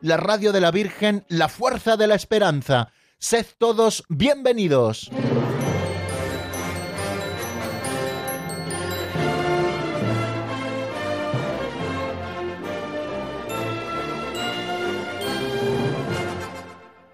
la radio de la Virgen, la fuerza de la esperanza. Sed todos bienvenidos.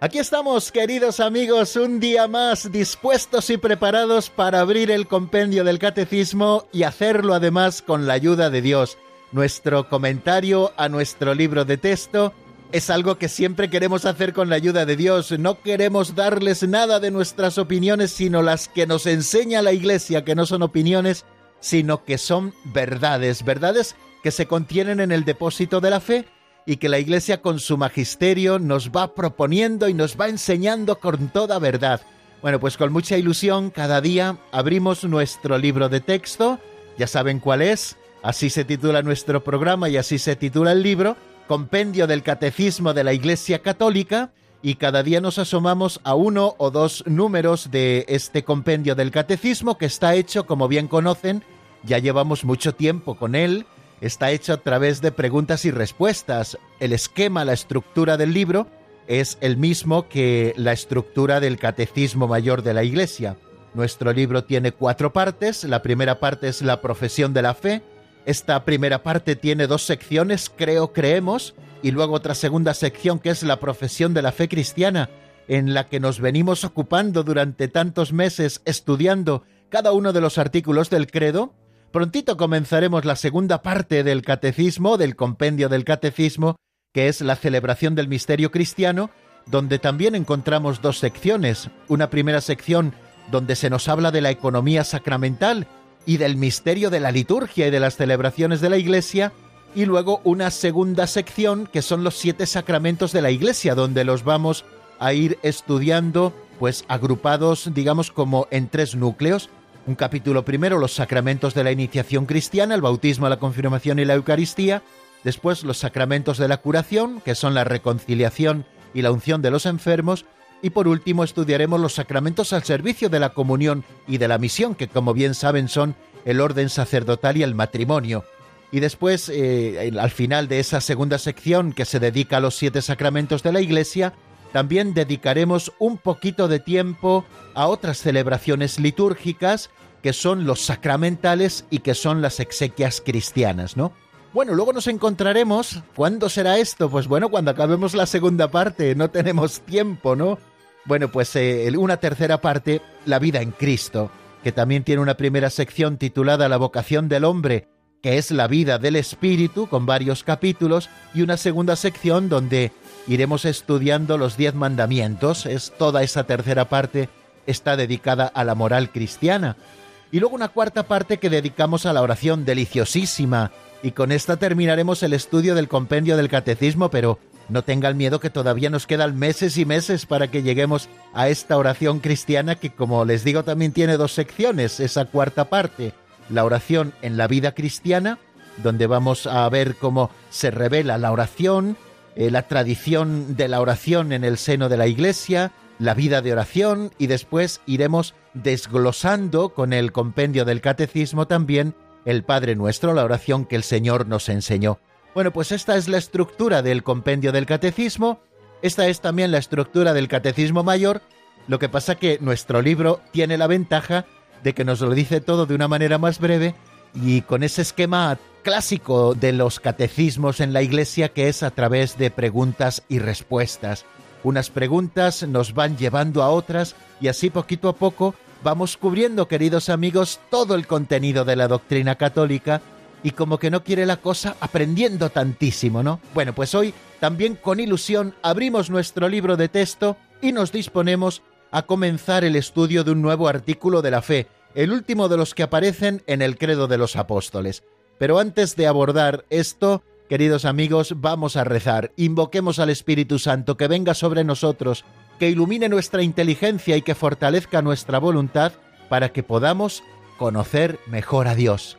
Aquí estamos, queridos amigos, un día más dispuestos y preparados para abrir el compendio del catecismo y hacerlo además con la ayuda de Dios. Nuestro comentario a nuestro libro de texto es algo que siempre queremos hacer con la ayuda de Dios. No queremos darles nada de nuestras opiniones, sino las que nos enseña la Iglesia, que no son opiniones, sino que son verdades, verdades que se contienen en el depósito de la fe y que la Iglesia con su magisterio nos va proponiendo y nos va enseñando con toda verdad. Bueno, pues con mucha ilusión cada día abrimos nuestro libro de texto, ya saben cuál es, así se titula nuestro programa y así se titula el libro, Compendio del Catecismo de la Iglesia Católica, y cada día nos asomamos a uno o dos números de este compendio del Catecismo que está hecho, como bien conocen, ya llevamos mucho tiempo con él, está hecho a través de preguntas y respuestas. El esquema, la estructura del libro es el mismo que la estructura del Catecismo Mayor de la Iglesia. Nuestro libro tiene cuatro partes. La primera parte es la profesión de la fe. Esta primera parte tiene dos secciones, creo, creemos, y luego otra segunda sección que es la profesión de la fe cristiana, en la que nos venimos ocupando durante tantos meses estudiando cada uno de los artículos del credo Prontito comenzaremos la segunda parte del catecismo, del compendio del catecismo, que es la celebración del misterio cristiano, donde también encontramos dos secciones. Una primera sección donde se nos habla de la economía sacramental y del misterio de la liturgia y de las celebraciones de la Iglesia, y luego una segunda sección que son los siete sacramentos de la Iglesia, donde los vamos a ir estudiando, pues agrupados, digamos, como en tres núcleos. Un capítulo primero, los sacramentos de la iniciación cristiana, el bautismo, la confirmación y la Eucaristía. Después, los sacramentos de la curación, que son la reconciliación y la unción de los enfermos. Y por último, estudiaremos los sacramentos al servicio de la comunión y de la misión, que como bien saben son el orden sacerdotal y el matrimonio. Y después, eh, al final de esa segunda sección que se dedica a los siete sacramentos de la Iglesia, también dedicaremos un poquito de tiempo a otras celebraciones litúrgicas que son los sacramentales y que son las exequias cristianas, ¿no? Bueno, luego nos encontraremos. ¿Cuándo será esto? Pues bueno, cuando acabemos la segunda parte, no tenemos tiempo, ¿no? Bueno, pues eh, una tercera parte, la vida en Cristo, que también tiene una primera sección titulada La vocación del hombre, que es la vida del Espíritu, con varios capítulos, y una segunda sección donde iremos estudiando los diez mandamientos, es toda esa tercera parte está dedicada a la moral cristiana. Y luego una cuarta parte que dedicamos a la oración deliciosísima. Y con esta terminaremos el estudio del compendio del catecismo, pero no tengan miedo que todavía nos quedan meses y meses para que lleguemos a esta oración cristiana que, como les digo, también tiene dos secciones, esa cuarta parte, la oración en la vida cristiana, donde vamos a ver cómo se revela la oración, eh, la tradición de la oración en el seno de la Iglesia, la vida de oración y después iremos desglosando con el compendio del catecismo también el Padre Nuestro, la oración que el Señor nos enseñó. Bueno, pues esta es la estructura del compendio del catecismo, esta es también la estructura del catecismo mayor, lo que pasa que nuestro libro tiene la ventaja de que nos lo dice todo de una manera más breve y con ese esquema clásico de los catecismos en la Iglesia que es a través de preguntas y respuestas. Unas preguntas nos van llevando a otras y así poquito a poco vamos cubriendo, queridos amigos, todo el contenido de la doctrina católica y como que no quiere la cosa aprendiendo tantísimo, ¿no? Bueno, pues hoy también con ilusión abrimos nuestro libro de texto y nos disponemos a comenzar el estudio de un nuevo artículo de la fe, el último de los que aparecen en el credo de los apóstoles. Pero antes de abordar esto, queridos amigos, vamos a rezar. Invoquemos al Espíritu Santo que venga sobre nosotros, que ilumine nuestra inteligencia y que fortalezca nuestra voluntad para que podamos conocer mejor a Dios.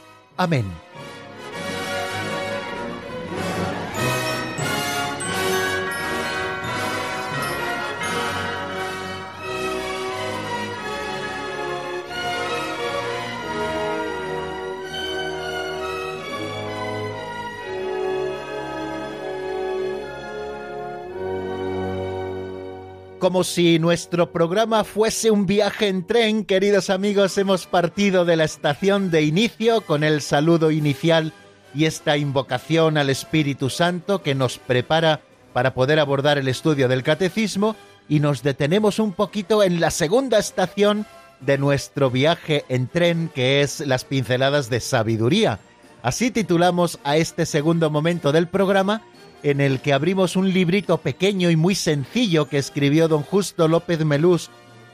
Amén. Como si nuestro programa fuese un viaje en tren, queridos amigos, hemos partido de la estación de inicio con el saludo inicial y esta invocación al Espíritu Santo que nos prepara para poder abordar el estudio del catecismo y nos detenemos un poquito en la segunda estación de nuestro viaje en tren que es las pinceladas de sabiduría. Así titulamos a este segundo momento del programa en el que abrimos un librito pequeño y muy sencillo que escribió don Justo López Melús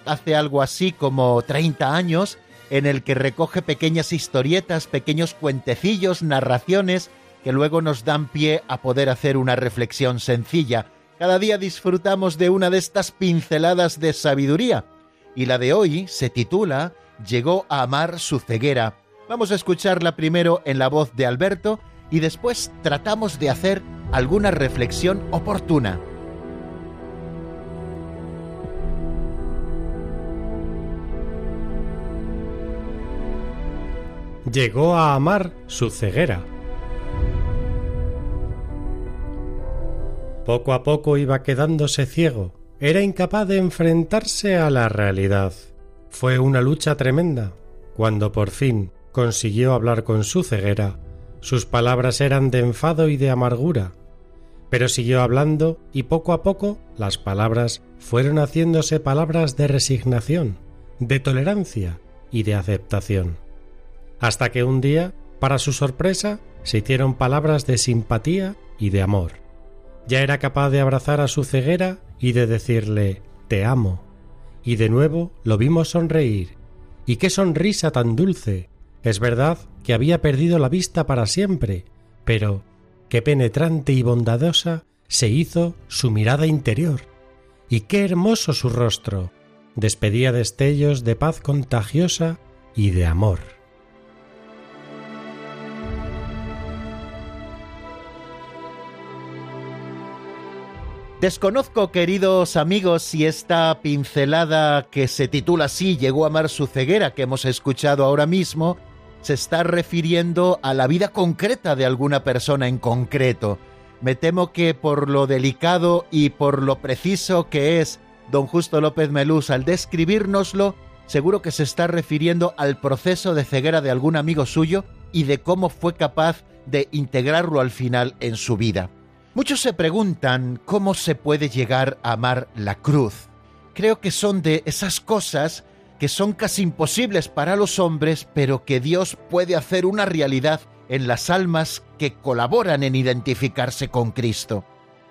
hace algo así como 30 años, en el que recoge pequeñas historietas, pequeños cuentecillos, narraciones, que luego nos dan pie a poder hacer una reflexión sencilla. Cada día disfrutamos de una de estas pinceladas de sabiduría, y la de hoy se titula Llegó a amar su ceguera. Vamos a escucharla primero en la voz de Alberto y después tratamos de hacer alguna reflexión oportuna. Llegó a amar su ceguera. Poco a poco iba quedándose ciego. Era incapaz de enfrentarse a la realidad. Fue una lucha tremenda. Cuando por fin consiguió hablar con su ceguera, sus palabras eran de enfado y de amargura, pero siguió hablando y poco a poco las palabras fueron haciéndose palabras de resignación, de tolerancia y de aceptación. Hasta que un día, para su sorpresa, se hicieron palabras de simpatía y de amor. Ya era capaz de abrazar a su ceguera y de decirle Te amo. Y de nuevo lo vimos sonreír. Y qué sonrisa tan dulce, es verdad que había perdido la vista para siempre, pero qué penetrante y bondadosa se hizo su mirada interior, y qué hermoso su rostro. Despedía destellos de paz contagiosa y de amor. Desconozco, queridos amigos, si esta pincelada que se titula así llegó a amar su ceguera que hemos escuchado ahora mismo se está refiriendo a la vida concreta de alguna persona en concreto. Me temo que por lo delicado y por lo preciso que es don Justo López Melús al describírnoslo, seguro que se está refiriendo al proceso de ceguera de algún amigo suyo y de cómo fue capaz de integrarlo al final en su vida. Muchos se preguntan cómo se puede llegar a amar la cruz. Creo que son de esas cosas que son casi imposibles para los hombres, pero que Dios puede hacer una realidad en las almas que colaboran en identificarse con Cristo.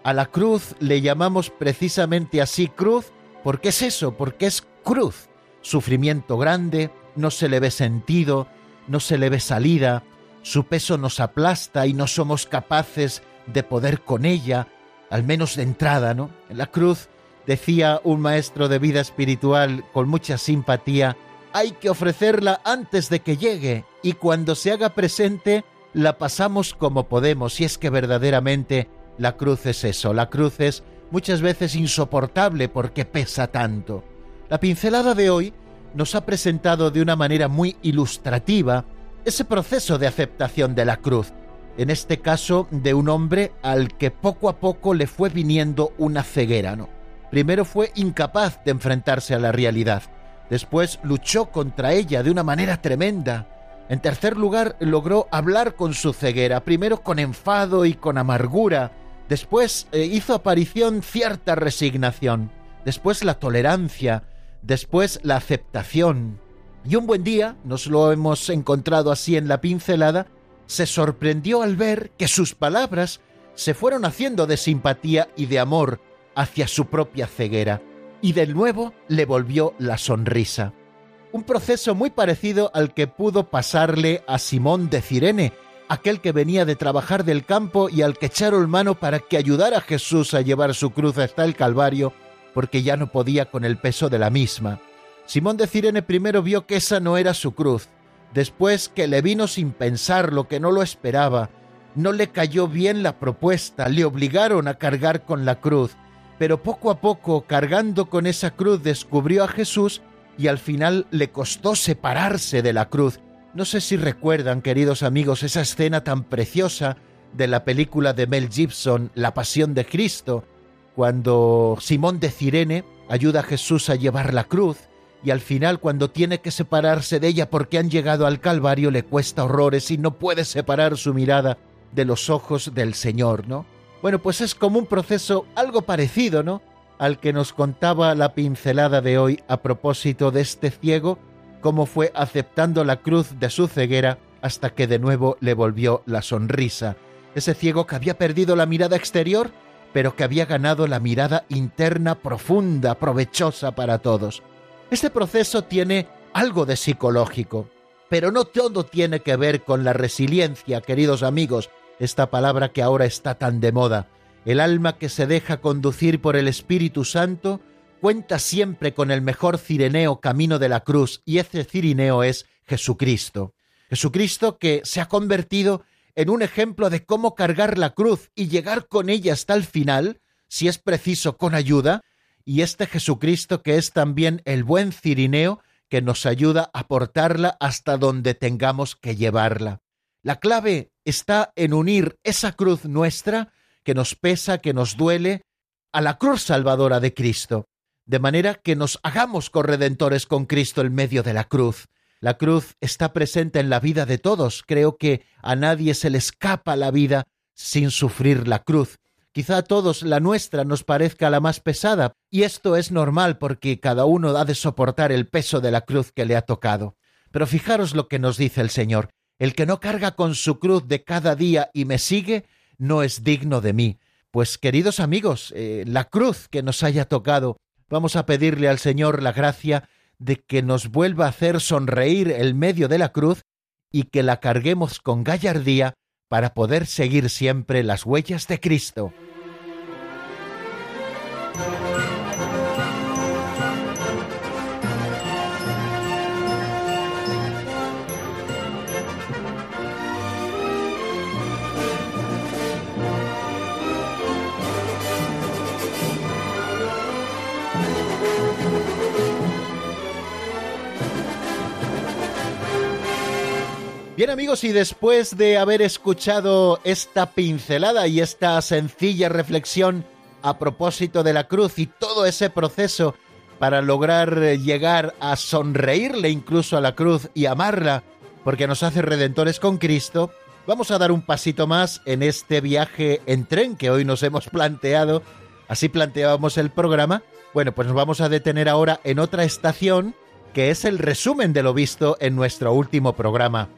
A la cruz le llamamos precisamente así cruz porque es eso, porque es cruz. Sufrimiento grande, no se le ve sentido, no se le ve salida, su peso nos aplasta y no somos capaces de poder con ella, al menos de entrada, ¿no? En la cruz Decía un maestro de vida espiritual con mucha simpatía, hay que ofrecerla antes de que llegue y cuando se haga presente la pasamos como podemos y es que verdaderamente la cruz es eso, la cruz es muchas veces insoportable porque pesa tanto. La pincelada de hoy nos ha presentado de una manera muy ilustrativa ese proceso de aceptación de la cruz, en este caso de un hombre al que poco a poco le fue viniendo una ceguera, ¿no? Primero fue incapaz de enfrentarse a la realidad. Después luchó contra ella de una manera tremenda. En tercer lugar, logró hablar con su ceguera, primero con enfado y con amargura. Después eh, hizo aparición cierta resignación. después la tolerancia, después la aceptación. Y un buen día, nos lo hemos encontrado así en la pincelada, se sorprendió al ver que sus palabras se fueron haciendo de simpatía y de amor hacia su propia ceguera, y de nuevo le volvió la sonrisa. Un proceso muy parecido al que pudo pasarle a Simón de Cirene, aquel que venía de trabajar del campo y al que echaron mano para que ayudara a Jesús a llevar su cruz hasta el Calvario, porque ya no podía con el peso de la misma. Simón de Cirene primero vio que esa no era su cruz, después que le vino sin pensarlo, que no lo esperaba, no le cayó bien la propuesta, le obligaron a cargar con la cruz, pero poco a poco, cargando con esa cruz, descubrió a Jesús y al final le costó separarse de la cruz. No sé si recuerdan, queridos amigos, esa escena tan preciosa de la película de Mel Gibson, La Pasión de Cristo, cuando Simón de Cirene ayuda a Jesús a llevar la cruz y al final cuando tiene que separarse de ella porque han llegado al Calvario le cuesta horrores y no puede separar su mirada de los ojos del Señor, ¿no? Bueno, pues es como un proceso algo parecido, ¿no? Al que nos contaba la pincelada de hoy a propósito de este ciego, cómo fue aceptando la cruz de su ceguera hasta que de nuevo le volvió la sonrisa. Ese ciego que había perdido la mirada exterior, pero que había ganado la mirada interna profunda, provechosa para todos. Este proceso tiene algo de psicológico, pero no todo tiene que ver con la resiliencia, queridos amigos, esta palabra que ahora está tan de moda. El alma que se deja conducir por el Espíritu Santo cuenta siempre con el mejor cireneo camino de la cruz, y ese cirineo es Jesucristo. Jesucristo que se ha convertido en un ejemplo de cómo cargar la cruz y llegar con ella hasta el final, si es preciso con ayuda, y este Jesucristo que es también el buen cirineo que nos ayuda a portarla hasta donde tengamos que llevarla. La clave está en unir esa cruz nuestra, que nos pesa, que nos duele, a la cruz salvadora de Cristo, de manera que nos hagamos corredentores con Cristo en medio de la cruz. La cruz está presente en la vida de todos. Creo que a nadie se le escapa la vida sin sufrir la cruz. Quizá a todos la nuestra nos parezca la más pesada, y esto es normal porque cada uno ha de soportar el peso de la cruz que le ha tocado. Pero fijaros lo que nos dice el Señor. El que no carga con su cruz de cada día y me sigue, no es digno de mí. Pues queridos amigos, eh, la cruz que nos haya tocado, vamos a pedirle al Señor la gracia de que nos vuelva a hacer sonreír el medio de la cruz y que la carguemos con gallardía para poder seguir siempre las huellas de Cristo. Bien amigos, y después de haber escuchado esta pincelada y esta sencilla reflexión a propósito de la cruz y todo ese proceso para lograr llegar a sonreírle incluso a la cruz y amarla, porque nos hace redentores con Cristo, vamos a dar un pasito más en este viaje en tren que hoy nos hemos planteado. Así planteábamos el programa. Bueno, pues nos vamos a detener ahora en otra estación que es el resumen de lo visto en nuestro último programa.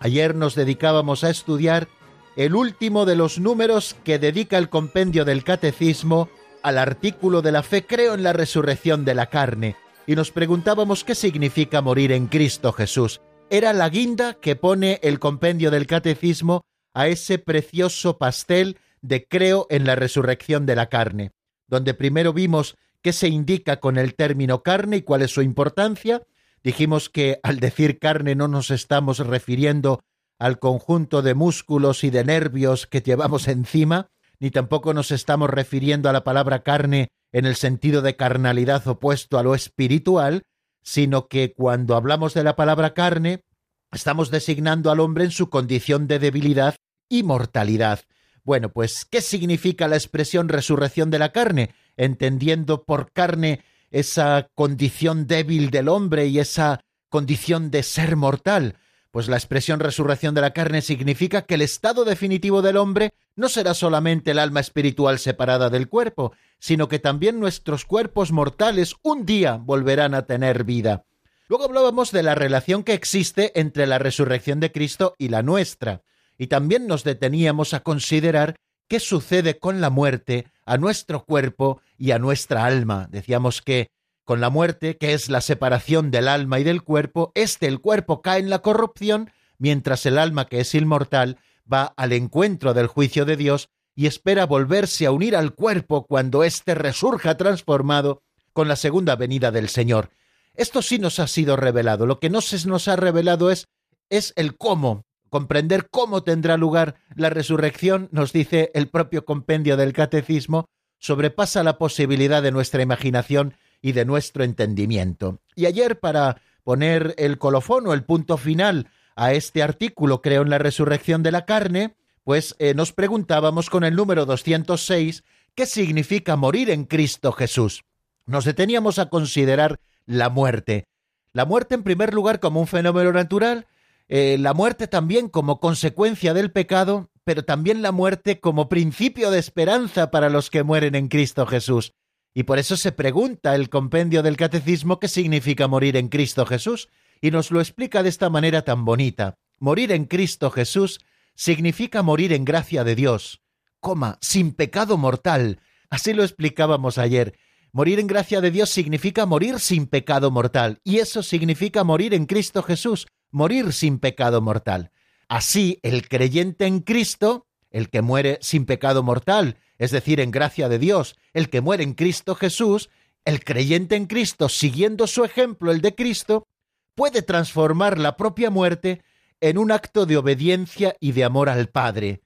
Ayer nos dedicábamos a estudiar el último de los números que dedica el compendio del Catecismo al artículo de la fe creo en la resurrección de la carne, y nos preguntábamos qué significa morir en Cristo Jesús. Era la guinda que pone el compendio del Catecismo a ese precioso pastel de creo en la resurrección de la carne, donde primero vimos qué se indica con el término carne y cuál es su importancia, Dijimos que al decir carne no nos estamos refiriendo al conjunto de músculos y de nervios que llevamos encima, ni tampoco nos estamos refiriendo a la palabra carne en el sentido de carnalidad opuesto a lo espiritual, sino que cuando hablamos de la palabra carne, estamos designando al hombre en su condición de debilidad y mortalidad. Bueno, pues, ¿qué significa la expresión resurrección de la carne? Entendiendo por carne esa condición débil del hombre y esa condición de ser mortal, pues la expresión resurrección de la carne significa que el estado definitivo del hombre no será solamente el alma espiritual separada del cuerpo, sino que también nuestros cuerpos mortales un día volverán a tener vida. Luego hablábamos de la relación que existe entre la resurrección de Cristo y la nuestra, y también nos deteníamos a considerar qué sucede con la muerte a nuestro cuerpo y a nuestra alma. Decíamos que con la muerte, que es la separación del alma y del cuerpo, este el cuerpo cae en la corrupción, mientras el alma, que es inmortal, va al encuentro del juicio de Dios y espera volverse a unir al cuerpo cuando éste resurja transformado con la segunda venida del Señor. Esto sí nos ha sido revelado. Lo que no se nos ha revelado es, es el cómo, comprender cómo tendrá lugar la resurrección, nos dice el propio compendio del catecismo, sobrepasa la posibilidad de nuestra imaginación y de nuestro entendimiento. Y ayer, para poner el colofón o el punto final a este artículo, creo en la resurrección de la carne, pues eh, nos preguntábamos con el número 206 qué significa morir en Cristo Jesús. Nos deteníamos a considerar la muerte. La muerte en primer lugar como un fenómeno natural, eh, la muerte también como consecuencia del pecado, pero también la muerte como principio de esperanza para los que mueren en Cristo Jesús. Y por eso se pregunta el compendio del catecismo qué significa morir en Cristo Jesús, y nos lo explica de esta manera tan bonita. Morir en Cristo Jesús significa morir en gracia de Dios, coma, sin pecado mortal. Así lo explicábamos ayer. Morir en gracia de Dios significa morir sin pecado mortal, y eso significa morir en Cristo Jesús, morir sin pecado mortal. Así, el creyente en Cristo, el que muere sin pecado mortal, es decir, en gracia de Dios, el que muere en Cristo Jesús, el creyente en Cristo, siguiendo su ejemplo, el de Cristo, puede transformar la propia muerte en un acto de obediencia y de amor al Padre.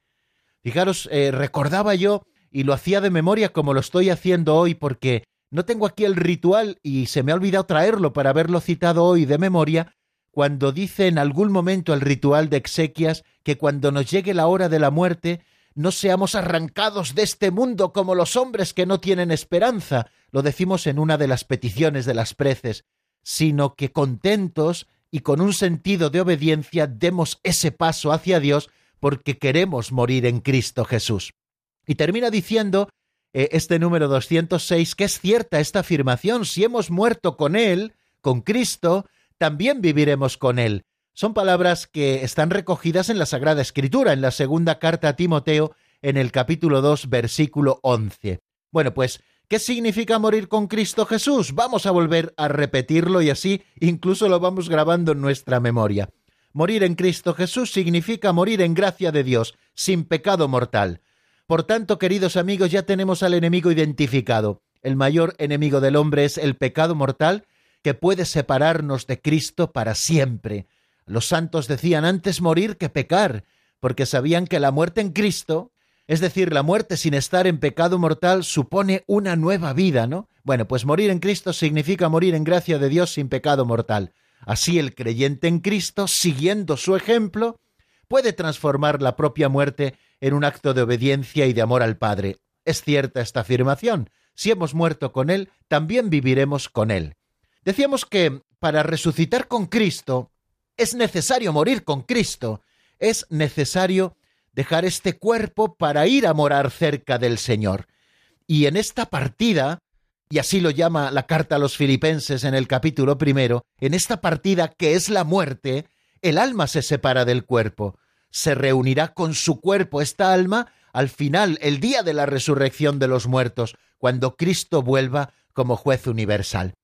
Fijaros, eh, recordaba yo, y lo hacía de memoria como lo estoy haciendo hoy, porque no tengo aquí el ritual y se me ha olvidado traerlo para haberlo citado hoy de memoria, cuando dice en algún momento el ritual de exequias que cuando nos llegue la hora de la muerte no seamos arrancados de este mundo como los hombres que no tienen esperanza, lo decimos en una de las peticiones de las preces, sino que contentos y con un sentido de obediencia demos ese paso hacia Dios porque queremos morir en Cristo Jesús. Y termina diciendo eh, este número 206 que es cierta esta afirmación, si hemos muerto con Él, con Cristo, también viviremos con Él. Son palabras que están recogidas en la Sagrada Escritura, en la segunda carta a Timoteo, en el capítulo 2, versículo 11. Bueno, pues, ¿qué significa morir con Cristo Jesús? Vamos a volver a repetirlo y así incluso lo vamos grabando en nuestra memoria. Morir en Cristo Jesús significa morir en gracia de Dios, sin pecado mortal. Por tanto, queridos amigos, ya tenemos al enemigo identificado. El mayor enemigo del hombre es el pecado mortal que puede separarnos de Cristo para siempre. Los santos decían antes morir que pecar, porque sabían que la muerte en Cristo, es decir, la muerte sin estar en pecado mortal, supone una nueva vida, ¿no? Bueno, pues morir en Cristo significa morir en gracia de Dios sin pecado mortal. Así el creyente en Cristo, siguiendo su ejemplo, puede transformar la propia muerte en un acto de obediencia y de amor al Padre. Es cierta esta afirmación. Si hemos muerto con Él, también viviremos con Él. Decíamos que para resucitar con Cristo es necesario morir con Cristo, es necesario dejar este cuerpo para ir a morar cerca del Señor. Y en esta partida, y así lo llama la carta a los filipenses en el capítulo primero, en esta partida que es la muerte, el alma se separa del cuerpo, se reunirá con su cuerpo esta alma al final, el día de la resurrección de los muertos, cuando Cristo vuelva como juez universal.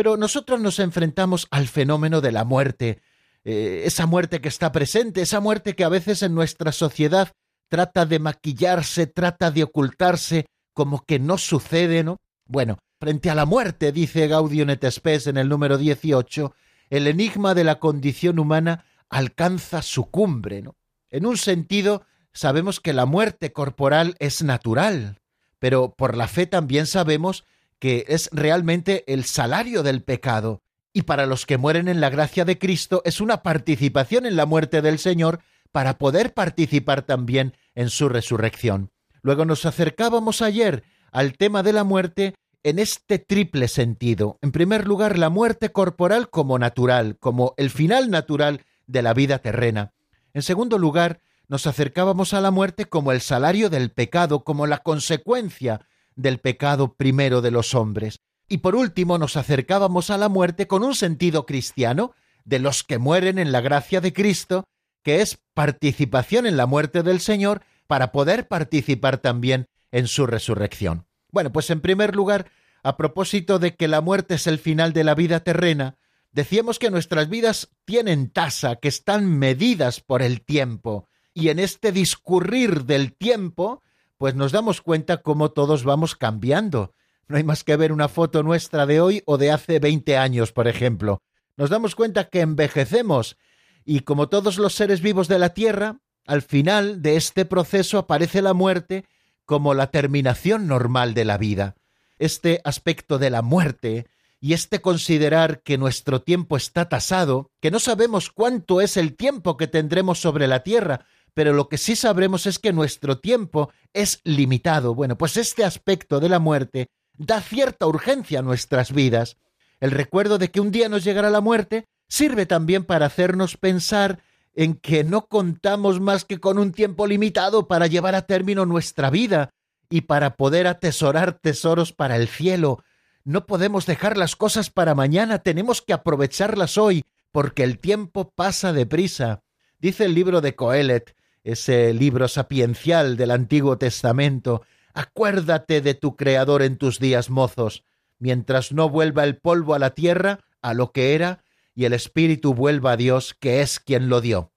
Pero nosotros nos enfrentamos al fenómeno de la muerte, eh, esa muerte que está presente, esa muerte que a veces en nuestra sociedad trata de maquillarse, trata de ocultarse, como que no sucede, ¿no? Bueno, frente a la muerte, dice Gaudium et Spes en el número 18, el enigma de la condición humana alcanza su cumbre, ¿no? En un sentido, sabemos que la muerte corporal es natural, pero por la fe también sabemos que es realmente el salario del pecado, y para los que mueren en la gracia de Cristo es una participación en la muerte del Señor para poder participar también en su resurrección. Luego nos acercábamos ayer al tema de la muerte en este triple sentido. En primer lugar, la muerte corporal como natural, como el final natural de la vida terrena. En segundo lugar, nos acercábamos a la muerte como el salario del pecado, como la consecuencia del pecado primero de los hombres. Y por último nos acercábamos a la muerte con un sentido cristiano, de los que mueren en la gracia de Cristo, que es participación en la muerte del Señor para poder participar también en su resurrección. Bueno, pues en primer lugar, a propósito de que la muerte es el final de la vida terrena, decíamos que nuestras vidas tienen tasa, que están medidas por el tiempo, y en este discurrir del tiempo, pues nos damos cuenta cómo todos vamos cambiando. No hay más que ver una foto nuestra de hoy o de hace 20 años, por ejemplo. Nos damos cuenta que envejecemos y como todos los seres vivos de la Tierra, al final de este proceso aparece la muerte como la terminación normal de la vida. Este aspecto de la muerte y este considerar que nuestro tiempo está tasado, que no sabemos cuánto es el tiempo que tendremos sobre la tierra, pero lo que sí sabremos es que nuestro tiempo es limitado. Bueno, pues este aspecto de la muerte da cierta urgencia a nuestras vidas. El recuerdo de que un día nos llegará la muerte sirve también para hacernos pensar en que no contamos más que con un tiempo limitado para llevar a término nuestra vida y para poder atesorar tesoros para el cielo. No podemos dejar las cosas para mañana, tenemos que aprovecharlas hoy, porque el tiempo pasa deprisa. Dice el libro de Coelet, ese libro sapiencial del Antiguo Testamento, acuérdate de tu Creador en tus días mozos, mientras no vuelva el polvo a la tierra, a lo que era, y el espíritu vuelva a Dios, que es quien lo dio.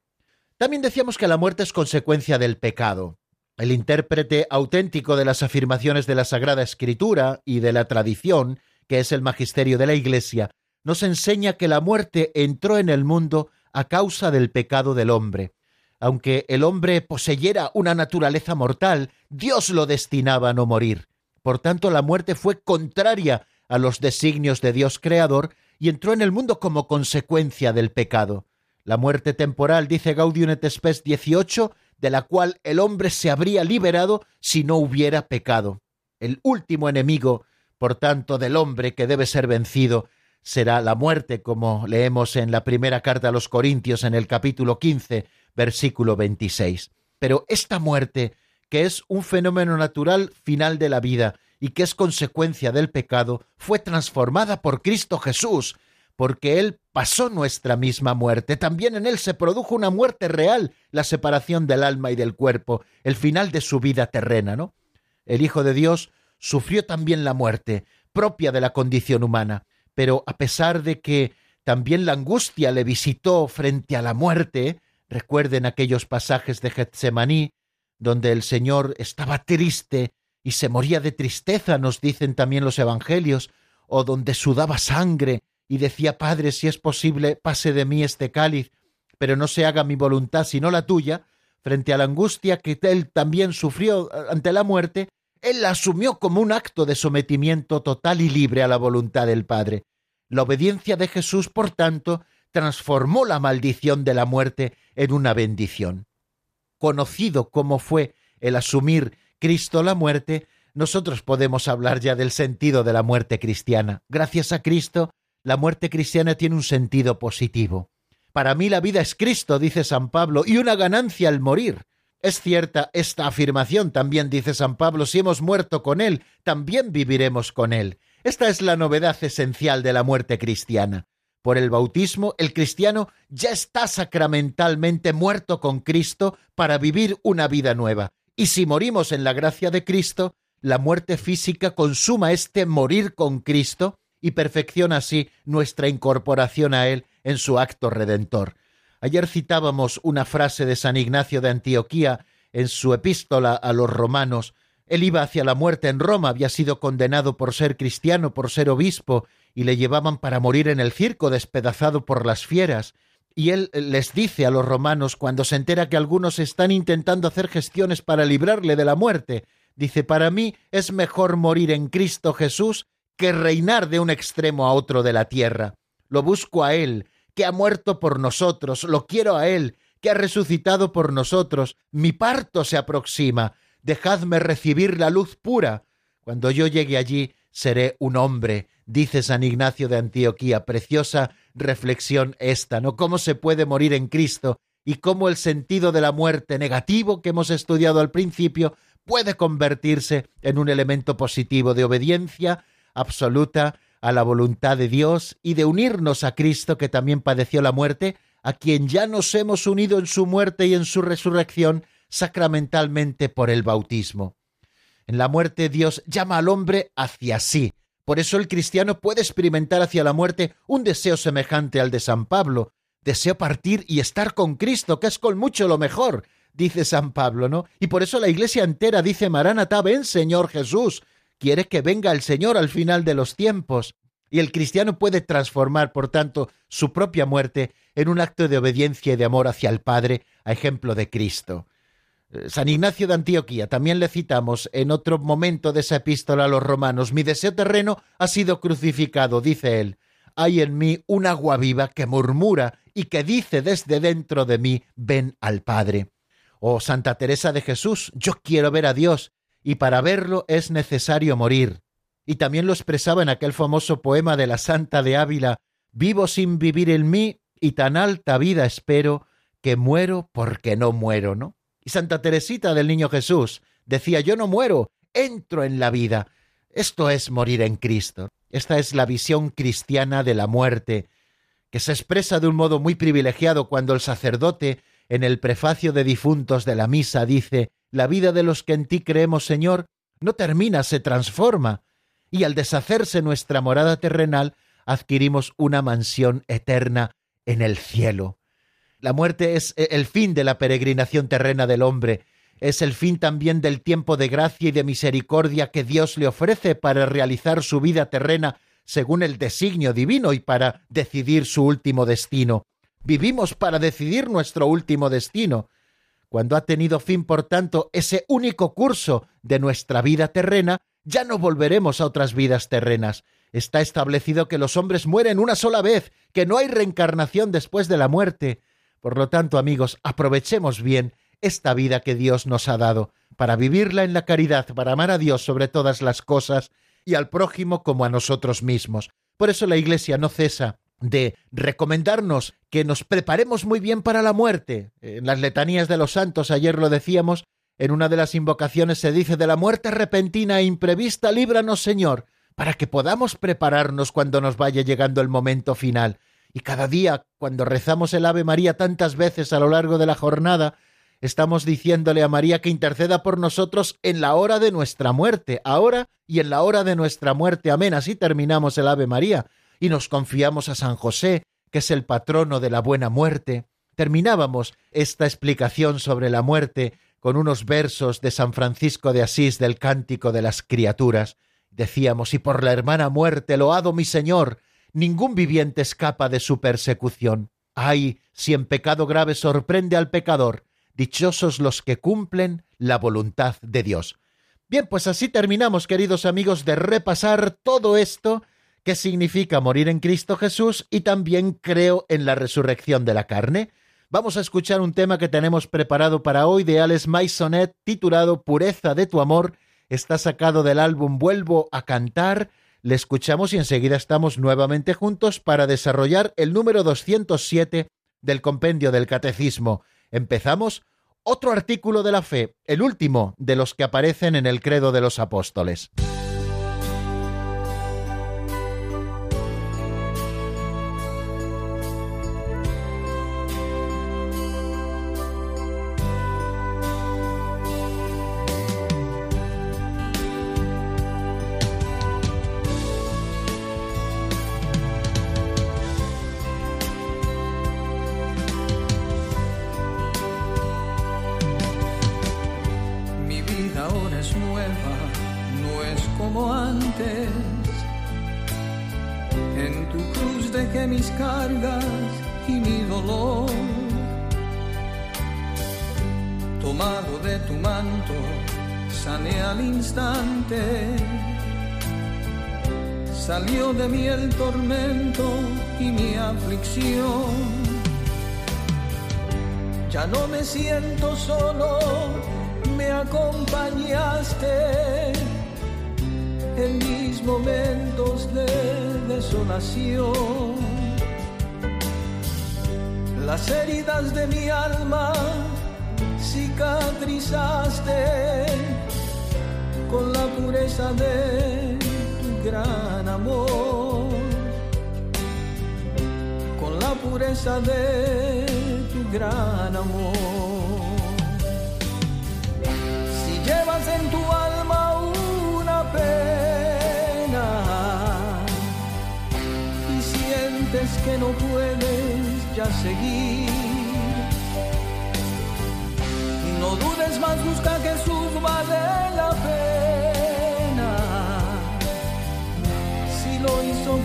También decíamos que la muerte es consecuencia del pecado. El intérprete auténtico de las afirmaciones de la Sagrada Escritura y de la tradición, que es el magisterio de la Iglesia, nos enseña que la muerte entró en el mundo a causa del pecado del hombre. Aunque el hombre poseyera una naturaleza mortal, Dios lo destinaba a no morir. Por tanto, la muerte fue contraria a los designios de Dios Creador y entró en el mundo como consecuencia del pecado. La muerte temporal, dice Gaudium et Spes 18, de la cual el hombre se habría liberado si no hubiera pecado. El último enemigo, por tanto, del hombre que debe ser vencido será la muerte, como leemos en la primera carta a los Corintios en el capítulo 15, versículo 26. Pero esta muerte, que es un fenómeno natural final de la vida y que es consecuencia del pecado, fue transformada por Cristo Jesús, porque Él pasó nuestra misma muerte. También en Él se produjo una muerte real, la separación del alma y del cuerpo, el final de su vida terrena, ¿no? El Hijo de Dios sufrió también la muerte, propia de la condición humana, pero a pesar de que también la angustia le visitó frente a la muerte, recuerden aquellos pasajes de Getsemaní, donde el Señor estaba triste y se moría de tristeza, nos dicen también los evangelios, o donde sudaba sangre y decía, Padre, si es posible, pase de mí este cáliz, pero no se haga mi voluntad sino la tuya, frente a la angustia que él también sufrió eh, ante la muerte, él la asumió como un acto de sometimiento total y libre a la voluntad del Padre. La obediencia de Jesús, por tanto, transformó la maldición de la muerte en una bendición. Conocido como fue el asumir Cristo la muerte, nosotros podemos hablar ya del sentido de la muerte cristiana. Gracias a Cristo, la muerte cristiana tiene un sentido positivo. Para mí la vida es Cristo, dice San Pablo, y una ganancia al morir. Es cierta esta afirmación, también dice San Pablo, si hemos muerto con Él, también viviremos con Él. Esta es la novedad esencial de la muerte cristiana. Por el bautismo, el cristiano ya está sacramentalmente muerto con Cristo para vivir una vida nueva. Y si morimos en la gracia de Cristo, la muerte física consuma este morir con Cristo y perfecciona así nuestra incorporación a Él en su acto redentor. Ayer citábamos una frase de San Ignacio de Antioquía en su epístola a los romanos. Él iba hacia la muerte en Roma, había sido condenado por ser cristiano, por ser obispo, y le llevaban para morir en el circo despedazado por las fieras. Y él les dice a los romanos cuando se entera que algunos están intentando hacer gestiones para librarle de la muerte, dice, para mí es mejor morir en Cristo Jesús que reinar de un extremo a otro de la tierra. Lo busco a Él, que ha muerto por nosotros, lo quiero a Él, que ha resucitado por nosotros, mi parto se aproxima, dejadme recibir la luz pura. Cuando yo llegue allí, seré un hombre, dice San Ignacio de Antioquía, preciosa reflexión esta, ¿no? Cómo se puede morir en Cristo y cómo el sentido de la muerte negativo que hemos estudiado al principio puede convertirse en un elemento positivo de obediencia absoluta a la voluntad de Dios y de unirnos a Cristo que también padeció la muerte, a quien ya nos hemos unido en su muerte y en su resurrección sacramentalmente por el bautismo. En la muerte Dios llama al hombre hacia sí. Por eso el cristiano puede experimentar hacia la muerte un deseo semejante al de San Pablo. Deseo partir y estar con Cristo, que es con mucho lo mejor, dice San Pablo, ¿no? Y por eso la iglesia entera dice Maranatá, ven Señor Jesús. Quiere que venga el Señor al final de los tiempos. Y el cristiano puede transformar, por tanto, su propia muerte en un acto de obediencia y de amor hacia el Padre, a ejemplo de Cristo. San Ignacio de Antioquía, también le citamos en otro momento de esa epístola a los romanos, mi deseo terreno ha sido crucificado, dice él. Hay en mí un agua viva que murmura y que dice desde dentro de mí, ven al Padre. Oh Santa Teresa de Jesús, yo quiero ver a Dios, y para verlo es necesario morir. Y también lo expresaba en aquel famoso poema de la Santa de Ávila, vivo sin vivir en mí, y tan alta vida espero, que muero porque no muero, ¿no? Y Santa Teresita del Niño Jesús decía, yo no muero, entro en la vida. Esto es morir en Cristo. Esta es la visión cristiana de la muerte, que se expresa de un modo muy privilegiado cuando el sacerdote, en el prefacio de difuntos de la misa, dice, la vida de los que en ti creemos, Señor, no termina, se transforma, y al deshacerse nuestra morada terrenal, adquirimos una mansión eterna en el cielo. La muerte es eh, el fin de la peregrinación terrena del hombre, es el fin también del tiempo de gracia y de misericordia que Dios le ofrece para realizar su vida terrena según el designio divino y para decidir su último destino. Vivimos para decidir nuestro último destino. Cuando ha tenido fin, por tanto, ese único curso de nuestra vida terrena, ya no volveremos a otras vidas terrenas. Está establecido que los hombres mueren una sola vez, que no hay reencarnación después de la muerte. Por lo tanto, amigos, aprovechemos bien esta vida que Dios nos ha dado, para vivirla en la caridad, para amar a Dios sobre todas las cosas y al prójimo como a nosotros mismos. Por eso la Iglesia no cesa de recomendarnos que nos preparemos muy bien para la muerte. En las letanías de los santos, ayer lo decíamos, en una de las invocaciones se dice de la muerte repentina e imprevista, líbranos Señor, para que podamos prepararnos cuando nos vaya llegando el momento final. Y cada día, cuando rezamos el Ave María tantas veces a lo largo de la jornada, estamos diciéndole a María que interceda por nosotros en la hora de nuestra muerte, ahora y en la hora de nuestra muerte. Amén. Así terminamos el Ave María y nos confiamos a San José, que es el patrono de la buena muerte. Terminábamos esta explicación sobre la muerte con unos versos de San Francisco de Asís del Cántico de las Criaturas. Decíamos, y por la hermana muerte, loado mi Señor, ningún viviente escapa de su persecución. Ay, si en pecado grave sorprende al pecador, dichosos los que cumplen la voluntad de Dios. Bien, pues así terminamos, queridos amigos, de repasar todo esto que significa morir en Cristo Jesús y también creo en la resurrección de la carne. Vamos a escuchar un tema que tenemos preparado para hoy de Alex Maisonet titulado Pureza de tu amor. Está sacado del álbum Vuelvo a cantar le escuchamos y enseguida estamos nuevamente juntos para desarrollar el número 207 del compendio del Catecismo. Empezamos otro artículo de la fe, el último de los que aparecen en el credo de los apóstoles.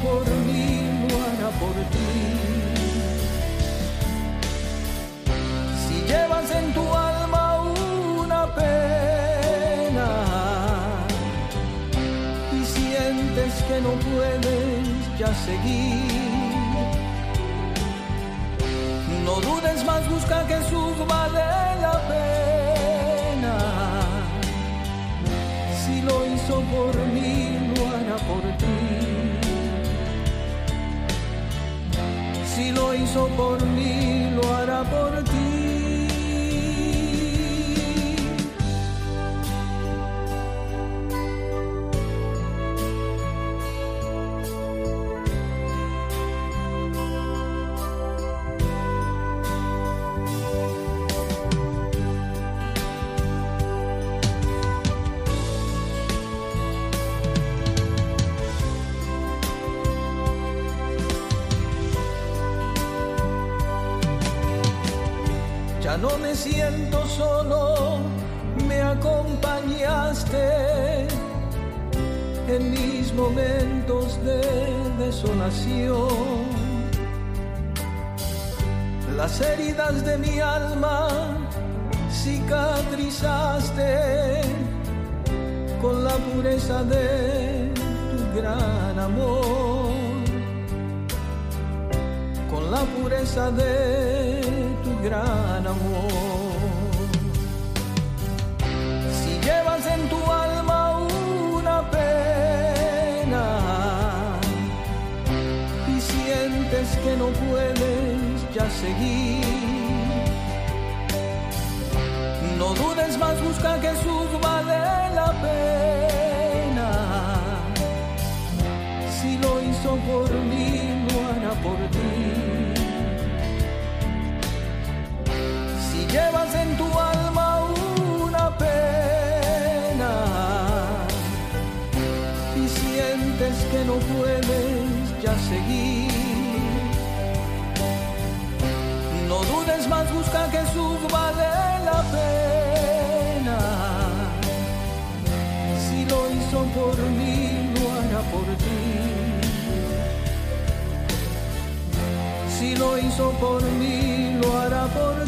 Por mí, lo hará por ti. Si llevas en tu alma una pena y sientes que no puedes ya seguir. No dudes más, busca que Jesús, vale la pena. Si lo hizo por mí, lo hizo por mí, lo hará por ti. Las heridas de mi alma cicatrizaste con la pureza de tu gran amor con la pureza de tu gran amor. Si llevas en tu alma una pena y sientes que no puedes ya seguir, no dudes más, busca que Jesús, vale la pena. Si lo hizo por mí, lo hará por ti. Si llevas en tu alma dudes más, busca que Jesús, vale la pena. Si lo hizo por mí, lo hará por ti. Si lo hizo por mí, lo hará por ti.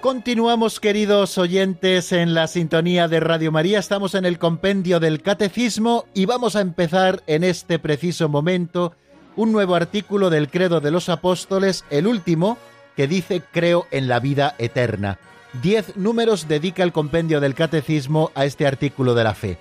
Continuamos, queridos oyentes, en la sintonía de Radio María. Estamos en el compendio del Catecismo y vamos a empezar en este preciso momento un nuevo artículo del Credo de los Apóstoles, el último, que dice Creo en la vida eterna. Diez números dedica el compendio del Catecismo a este artículo de la fe.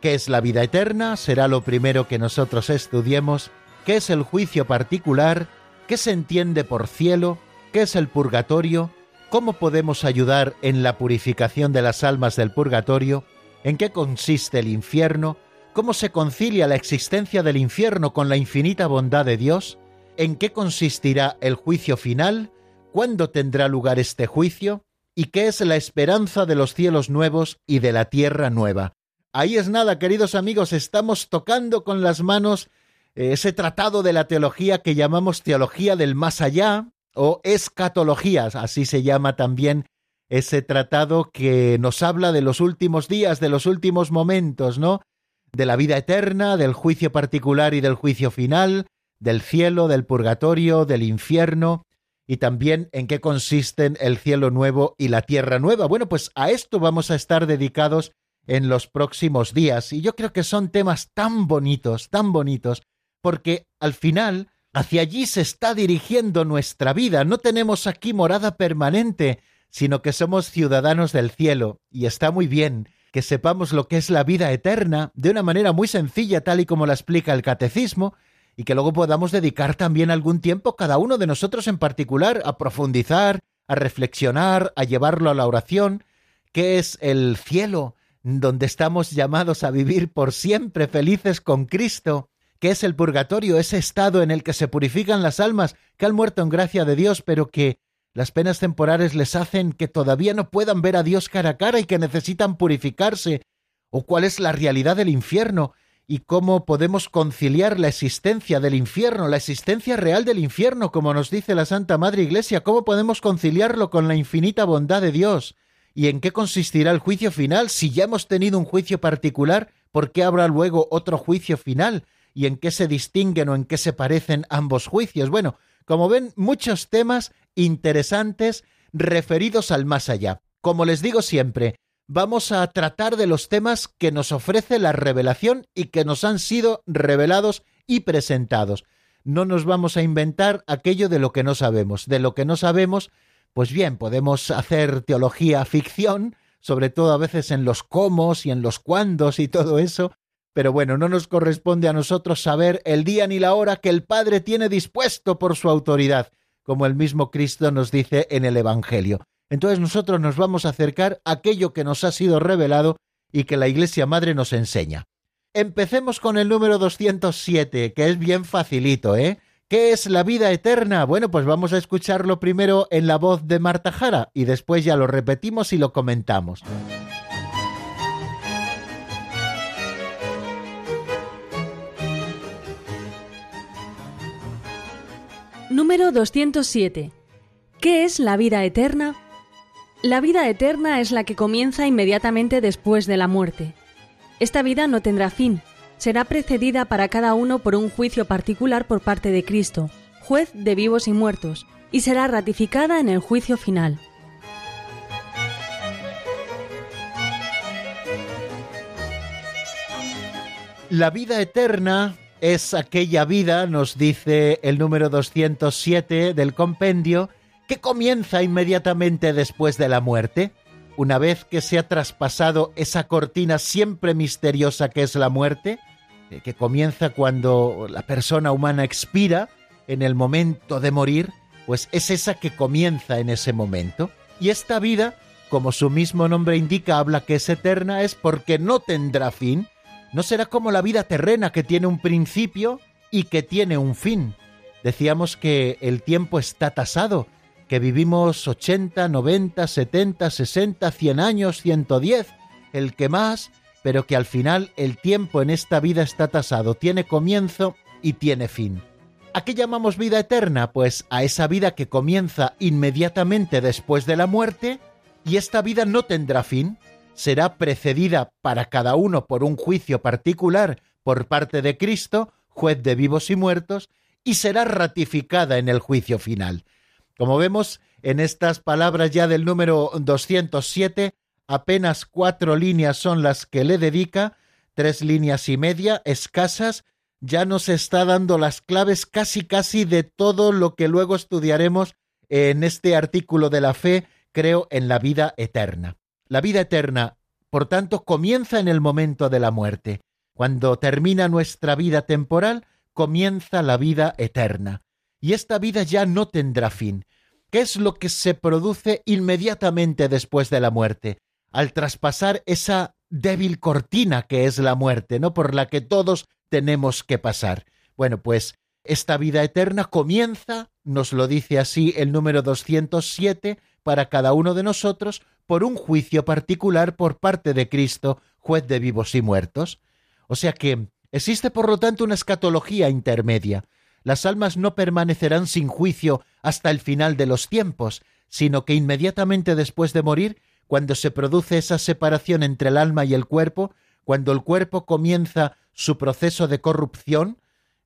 ¿Qué es la vida eterna? Será lo primero que nosotros estudiemos. ¿Qué es el juicio particular? ¿Qué se entiende por cielo? ¿Qué es el purgatorio? ¿Cómo podemos ayudar en la purificación de las almas del purgatorio? ¿En qué consiste el infierno? ¿Cómo se concilia la existencia del infierno con la infinita bondad de Dios? ¿En qué consistirá el juicio final? ¿Cuándo tendrá lugar este juicio? ¿Y qué es la esperanza de los cielos nuevos y de la tierra nueva? Ahí es nada, queridos amigos, estamos tocando con las manos eh, ese tratado de la teología que llamamos teología del más allá o escatología, así se llama también ese tratado que nos habla de los últimos días, de los últimos momentos, ¿no? De la vida eterna, del juicio particular y del juicio final, del cielo, del purgatorio, del infierno, y también en qué consisten el cielo nuevo y la tierra nueva. Bueno, pues a esto vamos a estar dedicados en los próximos días, y yo creo que son temas tan bonitos, tan bonitos, porque al final hacia allí se está dirigiendo nuestra vida, no tenemos aquí morada permanente, sino que somos ciudadanos del cielo, y está muy bien que sepamos lo que es la vida eterna de una manera muy sencilla, tal y como la explica el catecismo, y que luego podamos dedicar también algún tiempo, cada uno de nosotros en particular, a profundizar, a reflexionar, a llevarlo a la oración, que es el cielo, donde estamos llamados a vivir por siempre felices con Cristo, que es el purgatorio, ese estado en el que se purifican las almas que han muerto en gracia de Dios, pero que las penas temporales les hacen que todavía no puedan ver a Dios cara a cara y que necesitan purificarse, o cuál es la realidad del infierno y cómo podemos conciliar la existencia del infierno, la existencia real del infierno, como nos dice la Santa Madre Iglesia, cómo podemos conciliarlo con la infinita bondad de Dios, y en qué consistirá el juicio final, si ya hemos tenido un juicio particular, ¿por qué habrá luego otro juicio final? Y en qué se distinguen o en qué se parecen ambos juicios. Bueno, como ven, muchos temas interesantes referidos al más allá. Como les digo siempre, vamos a tratar de los temas que nos ofrece la revelación y que nos han sido revelados y presentados. No nos vamos a inventar aquello de lo que no sabemos. De lo que no sabemos, pues bien, podemos hacer teología ficción, sobre todo a veces en los cómo y en los cuándos y todo eso, pero bueno, no nos corresponde a nosotros saber el día ni la hora que el Padre tiene dispuesto por su autoridad, como el mismo Cristo nos dice en el Evangelio. Entonces nosotros nos vamos a acercar a aquello que nos ha sido revelado y que la Iglesia Madre nos enseña. Empecemos con el número 207, que es bien facilito, ¿eh? ¿Qué es la vida eterna? Bueno, pues vamos a escucharlo primero en la voz de Marta Jara y después ya lo repetimos y lo comentamos. Número 207. ¿Qué es la vida eterna? La vida eterna es la que comienza inmediatamente después de la muerte. Esta vida no tendrá fin, será precedida para cada uno por un juicio particular por parte de Cristo, juez de vivos y muertos, y será ratificada en el juicio final. La vida eterna es aquella vida, nos dice el número 207 del compendio, que comienza inmediatamente después de la muerte, una vez que se ha traspasado esa cortina siempre misteriosa que es la muerte, eh, que comienza cuando la persona humana expira en el momento de morir, pues es esa que comienza en ese momento. Y esta vida, como su mismo nombre indica, habla que es eterna, es porque no tendrá fin, no será como la vida terrena que tiene un principio y que tiene un fin. Decíamos que el tiempo está tasado, que vivimos 80, 90, 70, 60, 100 años, 110, el que más, pero que al final el tiempo en esta vida está tasado, tiene comienzo y tiene fin. ¿A qué llamamos vida eterna? Pues a esa vida que comienza inmediatamente después de la muerte y esta vida no tendrá fin, será precedida para cada uno por un juicio particular por parte de Cristo, juez de vivos y muertos, y será ratificada en el juicio final. Como vemos en estas palabras ya del número 207, apenas cuatro líneas son las que le dedica, tres líneas y media, escasas, ya nos está dando las claves casi casi de todo lo que luego estudiaremos en este artículo de la fe, creo, en la vida eterna. La vida eterna, por tanto, comienza en el momento de la muerte. Cuando termina nuestra vida temporal, comienza la vida eterna. Y esta vida ya no tendrá fin. ¿Qué es lo que se produce inmediatamente después de la muerte? Al traspasar esa débil cortina que es la muerte, ¿no? Por la que todos tenemos que pasar. Bueno, pues esta vida eterna comienza, nos lo dice así el número 207, para cada uno de nosotros por un juicio particular por parte de Cristo, juez de vivos y muertos. O sea que Existe, por lo tanto, una escatología intermedia. Las almas no permanecerán sin juicio hasta el final de los tiempos, sino que inmediatamente después de morir, cuando se produce esa separación entre el alma y el cuerpo, cuando el cuerpo comienza su proceso de corrupción,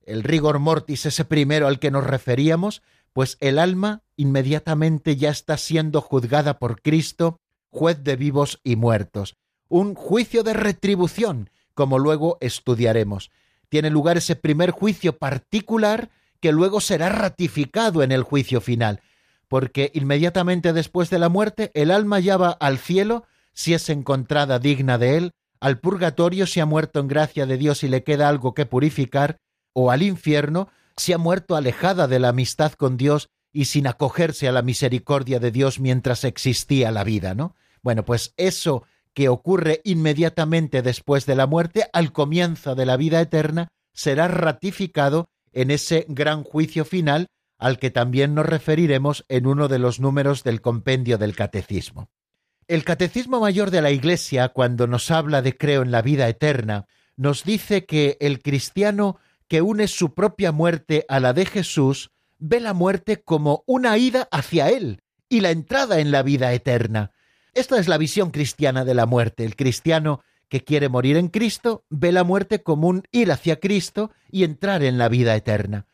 el rigor mortis, ese primero al que nos referíamos, pues el alma inmediatamente ya está siendo juzgada por Cristo, juez de vivos y muertos. Un juicio de retribución, como luego estudiaremos. Tiene lugar ese primer juicio particular que luego será ratificado en el juicio final, porque inmediatamente después de la muerte el alma ya va al cielo si es encontrada digna de él, al purgatorio si ha muerto en gracia de Dios y le queda algo que purificar, o al infierno si ha muerto alejada de la amistad con Dios y sin acogerse a la misericordia de Dios mientras existía la vida, ¿no? Bueno, pues eso que ocurre inmediatamente después de la muerte, al comienzo de la vida eterna, será ratificado en ese gran juicio final al que también nos referiremos en uno de los números del compendio del Catecismo. El Catecismo Mayor de la Iglesia, cuando nos habla de creo en la vida eterna, nos dice que el cristiano que une su propia muerte a la de Jesús, ve la muerte como una ida hacia Él y la entrada en la vida eterna. Esta es la visión cristiana de la muerte. El cristiano que quiere morir en Cristo ve la muerte como un ir hacia Cristo y entrar en la vida eterna.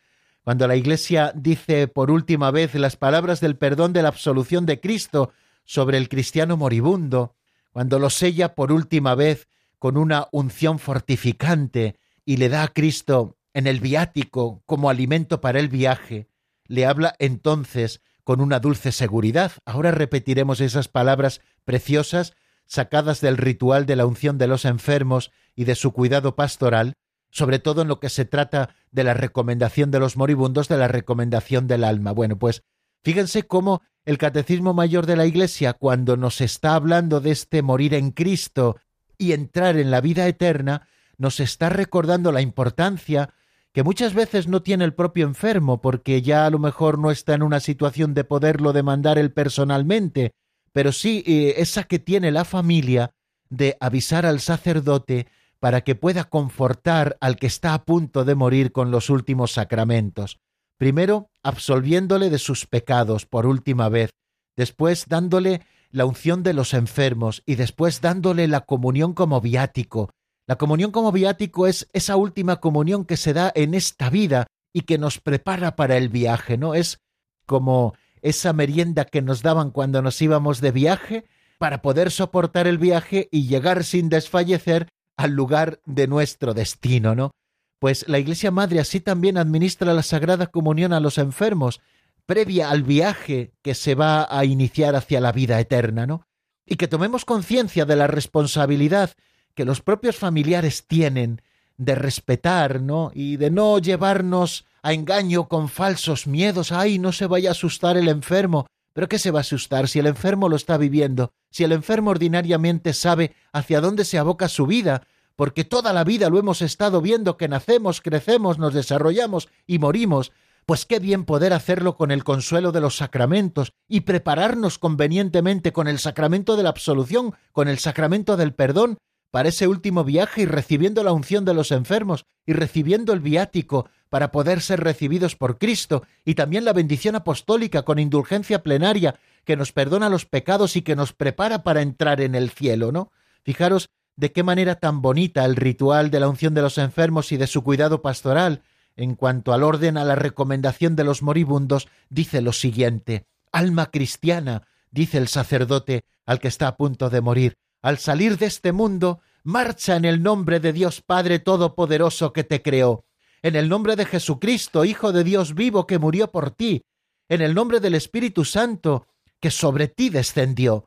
Cuando la Iglesia dice por última vez las palabras del perdón de la absolución de Cristo sobre el cristiano moribundo, cuando lo sella por última vez con una unción fortificante y le da a Cristo en el viático como alimento para el viaje, le habla entonces con una dulce seguridad. Ahora repetiremos esas palabras preciosas sacadas del ritual de la unción de los enfermos y de su cuidado pastoral, sobre todo en lo que se trata de la recomendación de los moribundos, de la recomendación del alma. Bueno, pues fíjense cómo el Catecismo Mayor de la Iglesia, cuando nos está hablando de este morir en Cristo y entrar en la vida eterna, nos está recordando la importancia que muchas veces no tiene el propio enfermo porque ya a lo mejor no está en una situación de poderlo demandar él personalmente, pero sí eh, esa que tiene la familia de avisar al sacerdote para que pueda confortar al que está a punto de morir con los últimos sacramentos. Primero, absolviéndole de sus pecados por última vez, después dándole la unción de los enfermos y después dándole la comunión como viático, la comunión como viático es esa última comunión que se da en esta vida y que nos prepara para el viaje, ¿no? Es como esa merienda que nos daban cuando nos íbamos de viaje para poder soportar el viaje y llegar sin desfallecer al lugar de nuestro destino, ¿no? Pues la Iglesia Madre así también administra la Sagrada Comunión a los enfermos, previa al viaje que se va a iniciar hacia la vida eterna, ¿no? Y que tomemos conciencia de la responsabilidad que los propios familiares tienen de respetar, ¿no? Y de no llevarnos a engaño con falsos miedos. Ay, no se vaya a asustar el enfermo. Pero ¿qué se va a asustar si el enfermo lo está viviendo? Si el enfermo ordinariamente sabe hacia dónde se aboca su vida, porque toda la vida lo hemos estado viendo que nacemos, crecemos, nos desarrollamos y morimos, pues qué bien poder hacerlo con el consuelo de los sacramentos y prepararnos convenientemente con el sacramento de la absolución, con el sacramento del perdón para ese último viaje y recibiendo la unción de los enfermos y recibiendo el viático para poder ser recibidos por Cristo y también la bendición apostólica con indulgencia plenaria que nos perdona los pecados y que nos prepara para entrar en el cielo, ¿no? Fijaros de qué manera tan bonita el ritual de la unción de los enfermos y de su cuidado pastoral, en cuanto al orden a la recomendación de los moribundos, dice lo siguiente Alma cristiana, dice el sacerdote al que está a punto de morir, al salir de este mundo, marcha en el nombre de Dios Padre Todopoderoso que te creó, en el nombre de Jesucristo, Hijo de Dios vivo que murió por ti, en el nombre del Espíritu Santo que sobre ti descendió.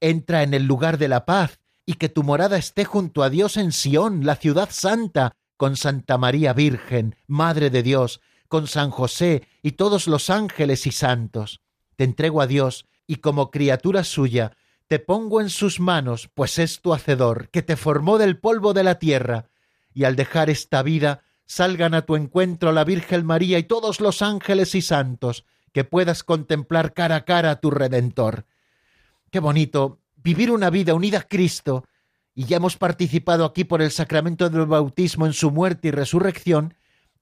Entra en el lugar de la paz y que tu morada esté junto a Dios en Sión, la ciudad santa, con Santa María Virgen, Madre de Dios, con San José y todos los ángeles y santos. Te entrego a Dios y como criatura suya, te pongo en sus manos, pues es tu hacedor, que te formó del polvo de la tierra, y al dejar esta vida salgan a tu encuentro la Virgen María y todos los ángeles y santos, que puedas contemplar cara a cara a tu Redentor. Qué bonito vivir una vida unida a Cristo y ya hemos participado aquí por el sacramento del bautismo en su muerte y resurrección,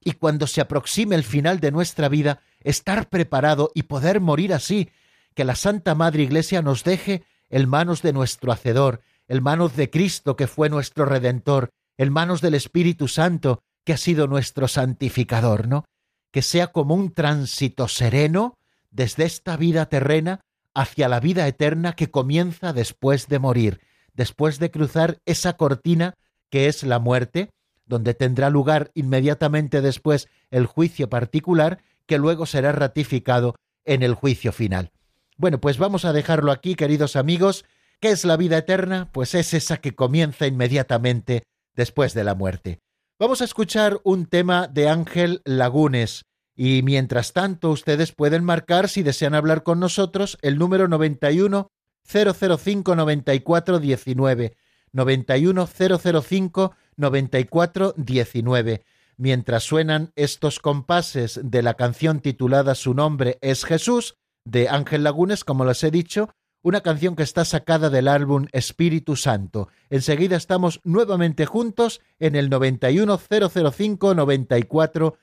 y cuando se aproxime el final de nuestra vida, estar preparado y poder morir así, que la Santa Madre Iglesia nos deje en manos de nuestro Hacedor, en manos de Cristo que fue nuestro Redentor, en manos del Espíritu Santo que ha sido nuestro santificador, ¿no? Que sea como un tránsito sereno desde esta vida terrena hacia la vida eterna que comienza después de morir, después de cruzar esa cortina que es la muerte, donde tendrá lugar inmediatamente después el juicio particular que luego será ratificado en el juicio final. Bueno, pues vamos a dejarlo aquí, queridos amigos. ¿Qué es la vida eterna? Pues es esa que comienza inmediatamente después de la muerte. Vamos a escuchar un tema de Ángel Lagunes y mientras tanto ustedes pueden marcar si desean hablar con nosotros el número 91 005 94 19 91 005 94 19 mientras suenan estos compases de la canción titulada Su nombre es Jesús de Ángel Lagunes, como les he dicho, una canción que está sacada del álbum Espíritu Santo. Enseguida estamos nuevamente juntos en el 91005 94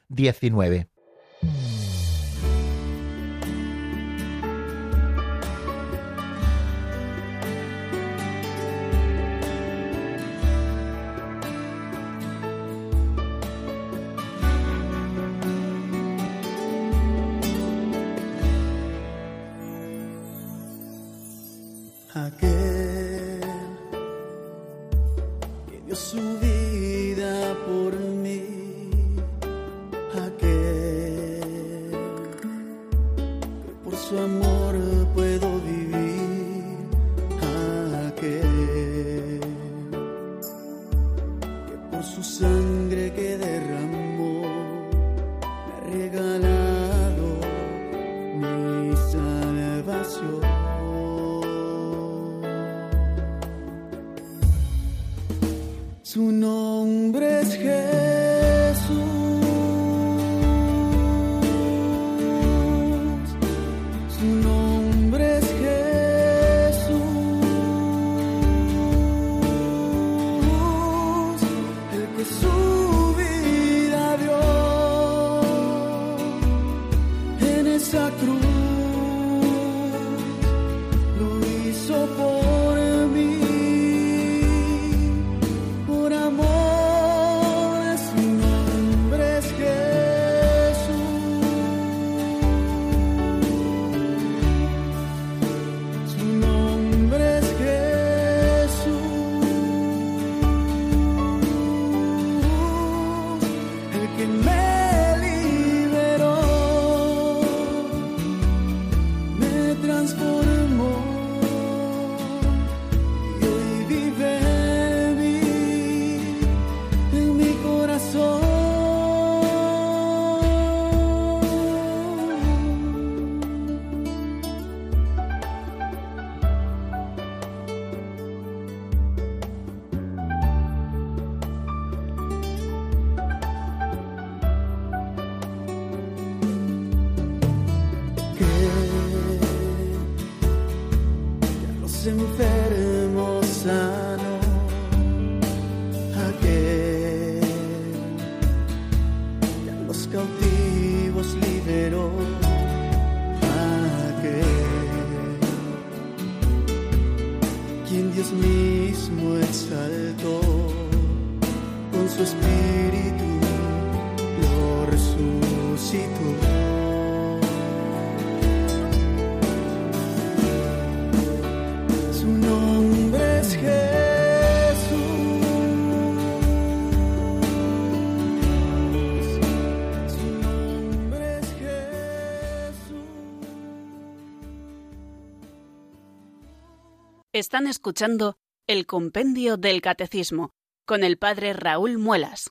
Están escuchando el Compendio del Catecismo con el Padre Raúl Muelas.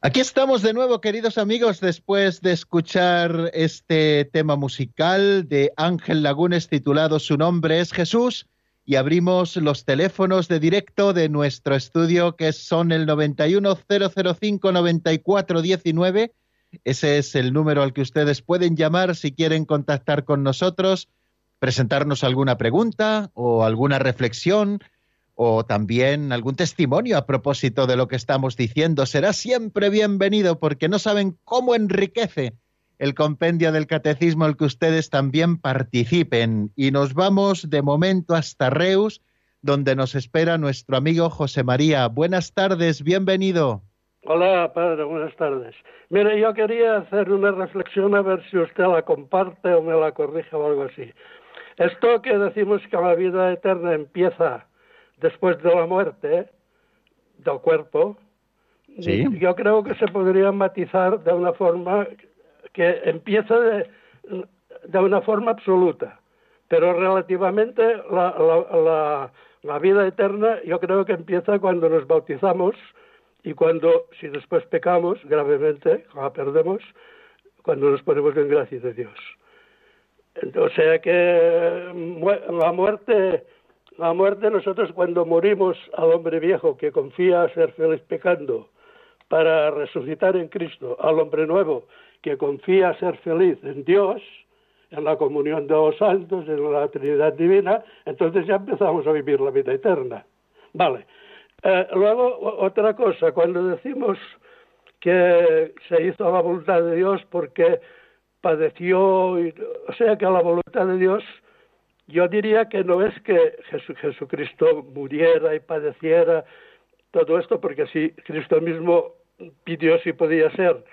Aquí estamos de nuevo, queridos amigos, después de escuchar este tema musical de Ángel Lagunes titulado Su nombre es Jesús y abrimos los teléfonos de directo de nuestro estudio que son el 910059419. Ese es el número al que ustedes pueden llamar si quieren contactar con nosotros, presentarnos alguna pregunta o alguna reflexión o también algún testimonio a propósito de lo que estamos diciendo. Será siempre bienvenido porque no saben cómo enriquece el compendio del catecismo el que ustedes también participen. Y nos vamos de momento hasta Reus, donde nos espera nuestro amigo José María. Buenas tardes, bienvenido. Hola, padre, buenas tardes. Mire, yo quería hacer una reflexión a ver si usted la comparte o me la corrige o algo así. Esto que decimos que la vida eterna empieza después de la muerte del cuerpo, yo creo que se podría matizar de una forma que empieza de, de una forma absoluta, pero relativamente la, la, la, vida eterna yo creo que empieza cuando nos bautizamos y cuando, si después pecamos gravemente, la perdemos, cuando nos ponemos en gracia de Dios. O sea que la muerte, la muerte nosotros cuando morimos al hombre viejo que confía a ser feliz pecando para resucitar en Cristo al hombre nuevo que confía ser feliz en Dios, en la comunión de los santos, en la Trinidad Divina, entonces ya empezamos a vivir la vida eterna. Vale. Eh, luego, otra cosa, cuando decimos que se hizo la voluntad de Dios porque padeció, o sea que la voluntad de Dios, yo diría que no es que Jesucristo muriera y padeciera todo esto, porque si Cristo mismo pidió si podía ser,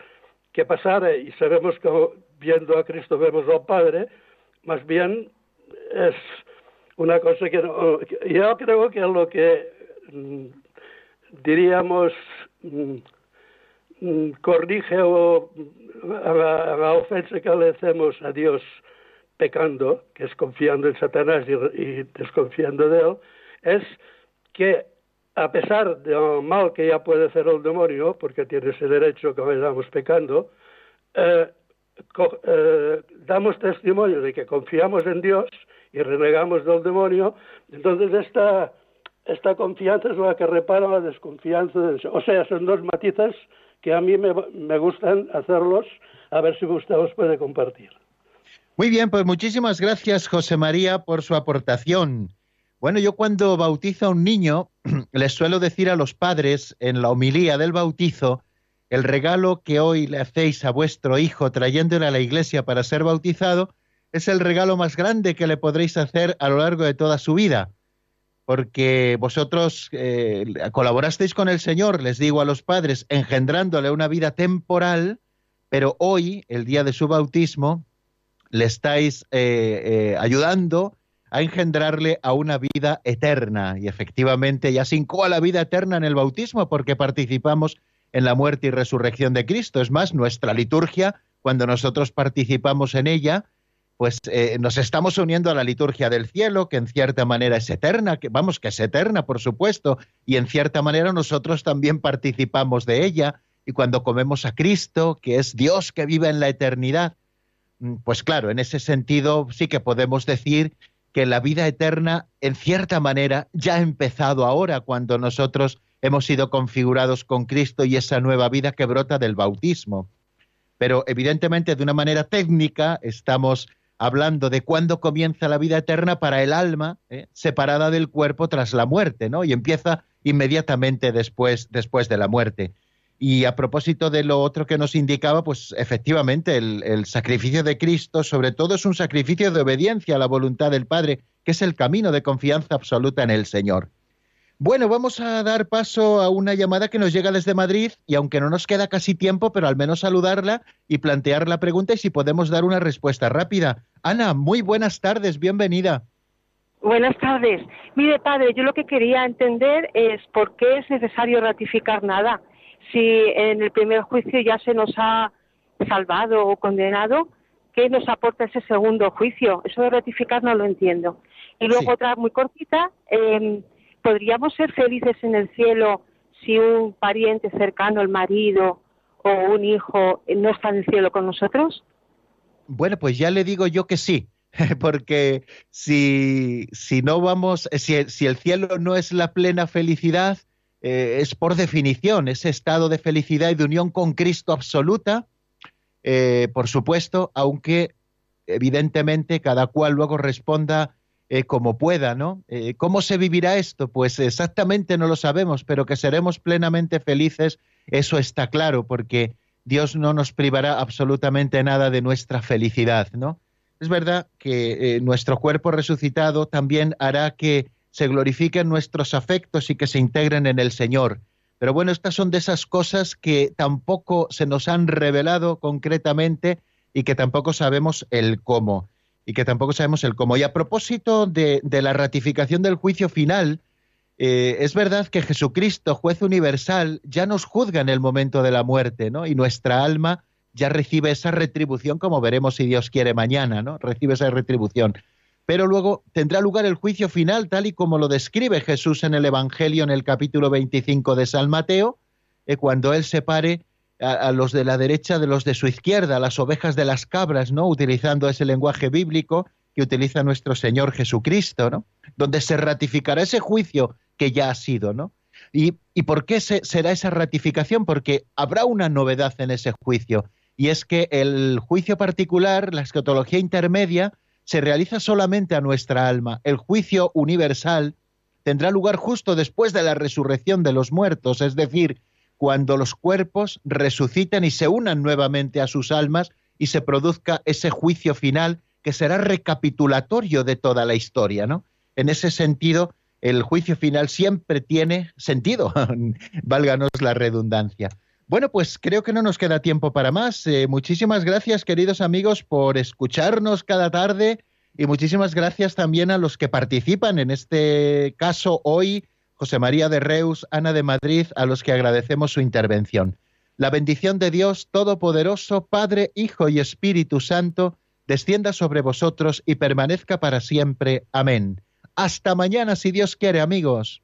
que pasara y sabemos que viendo a Cristo vemos al Padre, más bien es una cosa que yo creo que lo que mm, diríamos mm, mm, corrige o a la, ofensa que le hacemos a Dios pecando, que es confiando en Satanás y desconfiando de él, es que a pesar de lo mal que ya puede hacer el demonio, porque tiene ese derecho que vayamos pecando, eh, eh, damos testimonio de que confiamos en Dios y renegamos del demonio, entonces esta, esta confianza es la que repara la desconfianza. o sea, son dos matices que a mí me, me gustan hacerlos, a ver si usted los puede compartir. Muy bien, pues muchísimas gracias, José María, por su aportación. Bueno, yo cuando bautizo a un niño, les suelo decir a los padres en la homilía del bautizo, el regalo que hoy le hacéis a vuestro hijo trayéndole a la iglesia para ser bautizado es el regalo más grande que le podréis hacer a lo largo de toda su vida, porque vosotros eh, colaborasteis con el Señor, les digo a los padres, engendrándole una vida temporal, pero hoy, el día de su bautismo, le estáis eh, eh, ayudando a engendrarle a una vida eterna. Y efectivamente ya se a la vida eterna en el bautismo porque participamos en la muerte y resurrección de Cristo. Es más, nuestra liturgia, cuando nosotros participamos en ella, pues eh, nos estamos uniendo a la liturgia del cielo, que en cierta manera es eterna, que vamos, que es eterna, por supuesto, y en cierta manera nosotros también participamos de ella. Y cuando comemos a Cristo, que es Dios que vive en la eternidad, mm, pues claro, en ese sentido sí que podemos decir que la vida eterna, en cierta manera, ya ha empezado ahora, cuando nosotros hemos sido configurados con Cristo y esa nueva vida que brota del bautismo. Pero evidentemente, de una manera técnica, estamos hablando de cuándo comienza la vida eterna para el alma, ¿eh? separada del cuerpo tras la muerte, ¿no? Y empieza inmediatamente después, después de la muerte. Y a propósito de lo otro que nos indicaba, pues efectivamente el, sacrificio de Cristo sobre todo es un sacrificio de obediencia a la voluntad del Padre, que es el camino de confianza absoluta en el Señor. Bueno, vamos a dar paso a una llamada que nos llega desde Madrid y aunque no nos queda casi tiempo, pero al menos saludarla y plantear la pregunta y si podemos dar una respuesta rápida. Ana, muy buenas tardes, bienvenida. Buenas tardes. Mire, padre, yo lo que quería entender es por qué es necesario ratificar nada si en el primer juicio ya se nos ha salvado o condenado, ¿qué nos aporta ese segundo juicio? Eso de ratificar no lo entiendo. Y luego otra muy cortita, eh, ¿podríamos ser felices en el cielo si un pariente cercano, el marido o un hijo, no está en el cielo con nosotros? Bueno, pues ya le digo yo que sí. porque si, si no vamos, si, si, el cielo no es la plena felicidad, eh, es por definición ese estado de felicidad y de unión con Cristo absoluta, eh, por supuesto, aunque evidentemente cada cual luego responda eh, como pueda, ¿no? ¿Cómo se vivirá esto? Pues exactamente no lo sabemos, pero que seremos plenamente felices, eso está claro, porque Dios no nos privará absolutamente nada de nuestra felicidad, ¿no? Es verdad que nuestro cuerpo resucitado también hará que se glorifiquen nuestros afectos y que se integren en el Señor. Pero bueno, estas son de esas cosas que tampoco se nos han revelado concretamente y que tampoco sabemos el cómo. Y que tampoco sabemos el cómo. Y a propósito de, la ratificación del juicio final, eh, es verdad que Jesucristo, juez universal, ya nos juzga en el momento de la muerte, ¿no? Y nuestra alma ya recibe esa retribución, como veremos si Dios quiere mañana, ¿no? Recibe esa retribución. Pero luego tendrá lugar el juicio final, tal y como lo describe Jesús en el Evangelio en el capítulo 25 de San Mateo, eh, cuando Él separe a, a, los de la derecha de los de su izquierda, las ovejas de las cabras, ¿no? Utilizando ese lenguaje bíblico que utiliza nuestro Señor Jesucristo, ¿no? Donde se ratificará ese juicio que ya ha sido, ¿no? ¿Y, y por qué se, será esa ratificación? Porque habrá una novedad en ese juicio y es que el juicio particular, la escatología intermedia, se realiza solamente a nuestra alma. El juicio universal tendrá lugar justo después de la resurrección de los muertos, es decir, cuando los cuerpos resuciten y se unan nuevamente a sus almas y se produzca ese juicio final que será recapitulatorio de toda la historia, ¿no? En ese sentido, el juicio final siempre tiene sentido, válganos la redundancia. Bueno, pues creo que no nos queda tiempo para más. Eh, muchísimas gracias, queridos amigos, por escucharnos cada tarde y muchísimas gracias también a los que participan en este caso hoy, José María de Reus, Ana de Madrid, a los que agradecemos su intervención. La bendición de Dios Todopoderoso, Padre, Hijo y Espíritu Santo, descienda sobre vosotros y permanezca para siempre. Amén. Hasta mañana, si Dios quiere, amigos.